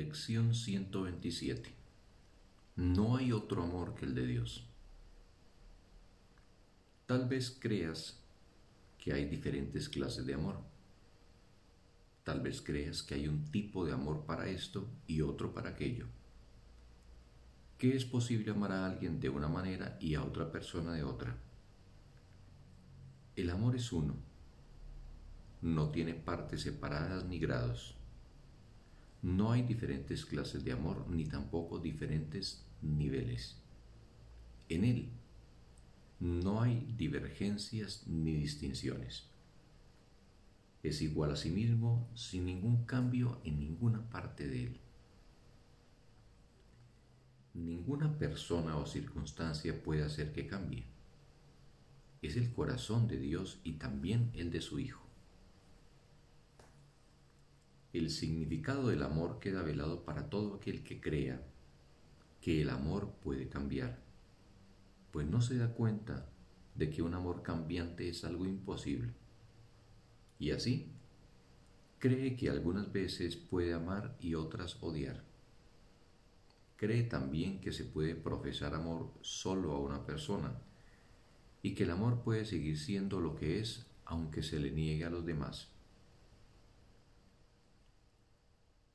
Lección 127. No hay otro amor que el de Dios. Tal vez creas que hay diferentes clases de amor. Tal vez creas que hay un tipo de amor para esto y otro para aquello. Que es posible amar a alguien de una manera y a otra persona de otra. El amor es uno. No tiene partes separadas ni grados. No hay diferentes clases de amor ni tampoco diferentes niveles. En él no hay divergencias ni distinciones. Es igual a sí mismo sin ningún cambio en ninguna parte de él. Ninguna persona o circunstancia puede hacer que cambie. Es el corazón de Dios y también el de su Hijo. El significado del amor queda velado para todo aquel que crea que el amor puede cambiar, pues no se da cuenta de que un amor cambiante es algo imposible. Y así, cree que algunas veces puede amar y otras odiar. Cree también que se puede profesar amor solo a una persona y que el amor puede seguir siendo lo que es aunque se le niegue a los demás.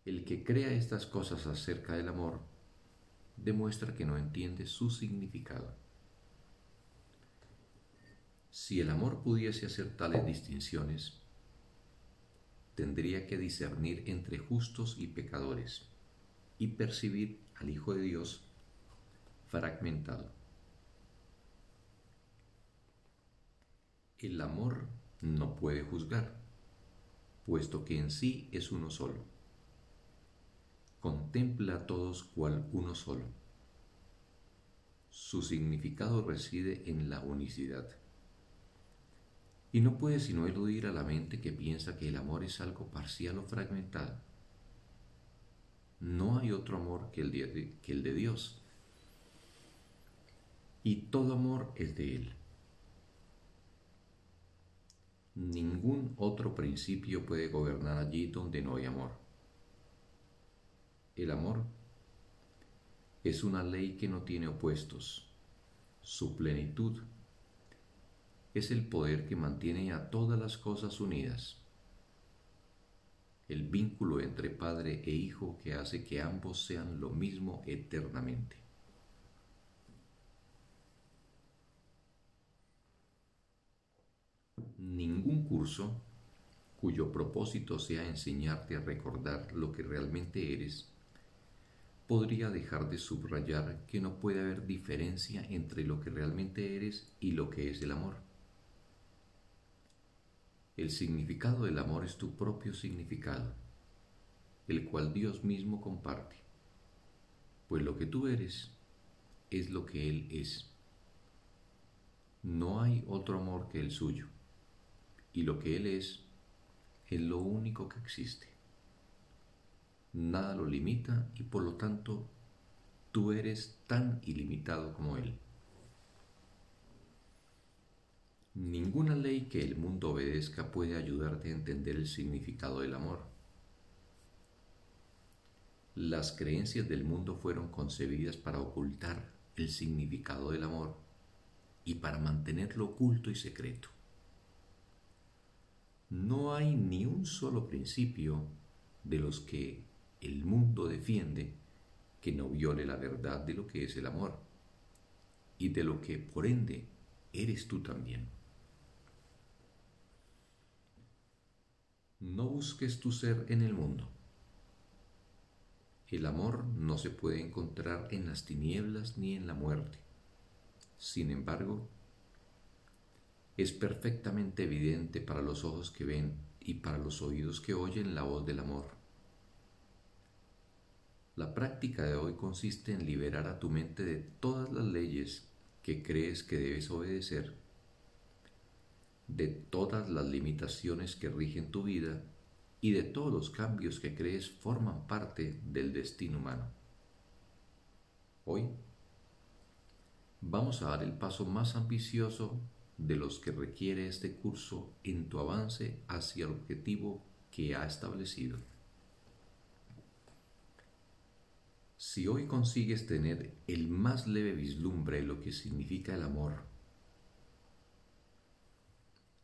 El que crea estas cosas acerca del amor demuestra que no entiende su significado. Si el amor pudiese hacer tales distinciones, tendría que discernir entre justos y pecadores y percibir al Hijo de Dios fragmentado. El amor no puede juzgar, puesto que en sí es uno solo contempla a todos cual uno solo. Su significado reside en la unicidad. Y no puede sino eludir a la mente que piensa que el amor es algo parcial o fragmentado. No hay otro amor que el de, que el de Dios. Y todo amor es de Él. Ningún otro principio puede gobernar allí donde no hay amor. El amor es una ley que no tiene opuestos. Su plenitud es el poder que mantiene a todas las cosas unidas. El vínculo entre padre e hijo que hace que ambos sean lo mismo eternamente. Ningún curso cuyo propósito sea enseñarte a recordar lo que realmente eres podría dejar de subrayar que no puede haber diferencia entre lo que realmente eres y lo que es el amor. El significado del amor es tu propio significado, el cual Dios mismo comparte, pues lo que tú eres es lo que Él es. No hay otro amor que el suyo, y lo que Él es es lo único que existe nada lo limita y por lo tanto tú eres tan ilimitado como Él. Ninguna ley que el mundo obedezca puede ayudarte a entender el significado del amor. Las creencias del mundo fueron concebidas para ocultar el significado del amor y para mantenerlo oculto y secreto. No hay ni un solo principio de los que el mundo defiende que no viole la verdad de lo que es el amor y de lo que por ende eres tú también. No busques tu ser en el mundo. El amor no se puede encontrar en las tinieblas ni en la muerte. Sin embargo, es perfectamente evidente para los ojos que ven y para los oídos que oyen la voz del amor. La práctica de hoy consiste en liberar a tu mente de todas las leyes que crees que debes obedecer, de todas las limitaciones que rigen tu vida y de todos los cambios que crees forman parte del destino humano. Hoy vamos a dar el paso más ambicioso de los que requiere este curso en tu avance hacia el objetivo que ha establecido. Si hoy consigues tener el más leve vislumbre de lo que significa el amor,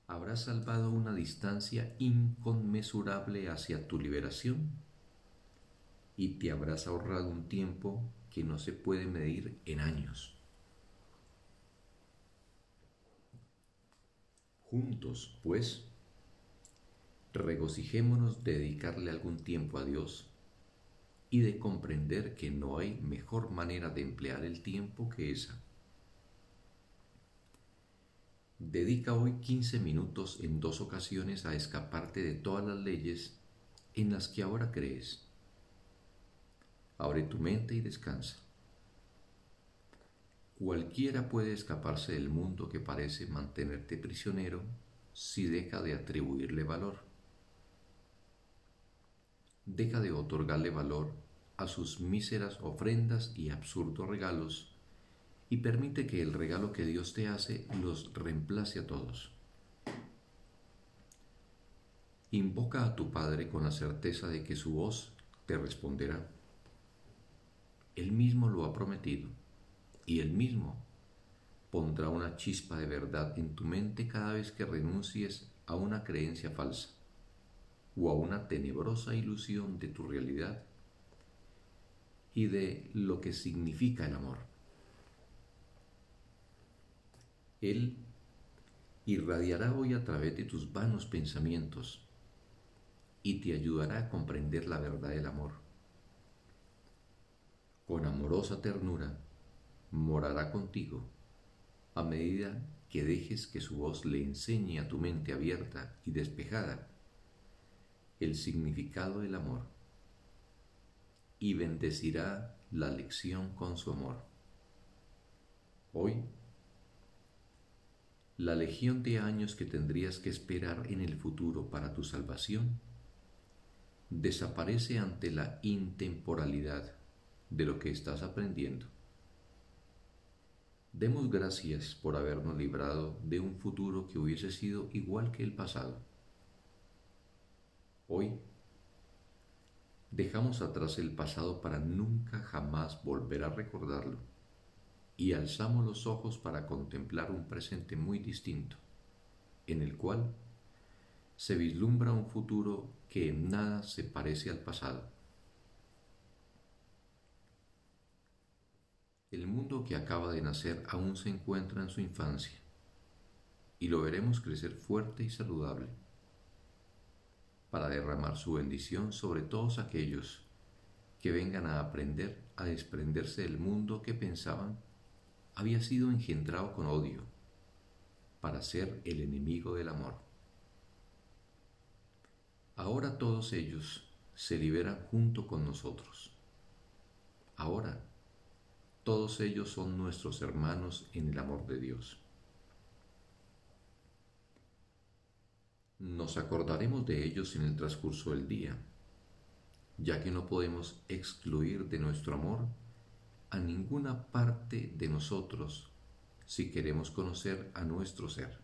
habrás salvado una distancia inconmensurable hacia tu liberación y te habrás ahorrado un tiempo que no se puede medir en años. Juntos, pues, regocijémonos de dedicarle algún tiempo a Dios y de comprender que no hay mejor manera de emplear el tiempo que esa. Dedica hoy 15 minutos en dos ocasiones a escaparte de todas las leyes en las que ahora crees. Abre tu mente y descansa. Cualquiera puede escaparse del mundo que parece mantenerte prisionero si deja de atribuirle valor. Deja de otorgarle valor a sus míseras ofrendas y absurdos regalos y permite que el regalo que Dios te hace los reemplace a todos. Invoca a tu Padre con la certeza de que su voz te responderá. Él mismo lo ha prometido y Él mismo pondrá una chispa de verdad en tu mente cada vez que renuncies a una creencia falsa o a una tenebrosa ilusión de tu realidad y de lo que significa el amor. Él irradiará hoy a través de tus vanos pensamientos y te ayudará a comprender la verdad del amor. Con amorosa ternura morará contigo a medida que dejes que su voz le enseñe a tu mente abierta y despejada el significado del amor y bendecirá la lección con su amor. Hoy la legión de años que tendrías que esperar en el futuro para tu salvación desaparece ante la intemporalidad de lo que estás aprendiendo. Demos gracias por habernos librado de un futuro que hubiese sido igual que el pasado. Hoy dejamos atrás el pasado para nunca jamás volver a recordarlo y alzamos los ojos para contemplar un presente muy distinto, en el cual se vislumbra un futuro que en nada se parece al pasado. El mundo que acaba de nacer aún se encuentra en su infancia y lo veremos crecer fuerte y saludable para derramar su bendición sobre todos aquellos que vengan a aprender a desprenderse del mundo que pensaban había sido engendrado con odio para ser el enemigo del amor. Ahora todos ellos se liberan junto con nosotros. Ahora todos ellos son nuestros hermanos en el amor de Dios. Nos acordaremos de ellos en el transcurso del día, ya que no podemos excluir de nuestro amor a ninguna parte de nosotros si queremos conocer a nuestro ser.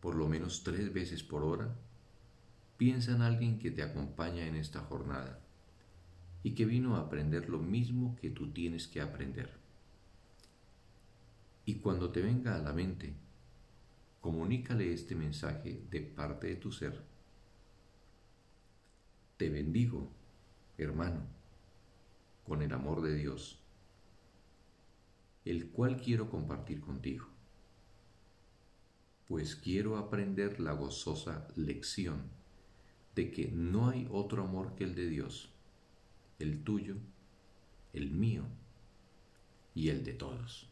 Por lo menos tres veces por hora, piensa en alguien que te acompaña en esta jornada y que vino a aprender lo mismo que tú tienes que aprender. Y cuando te venga a la mente, comunícale este mensaje de parte de tu ser. Te bendigo, hermano con el amor de Dios, el cual quiero compartir contigo, pues quiero aprender la gozosa lección de que no hay otro amor que el de Dios, el tuyo, el mío y el de todos.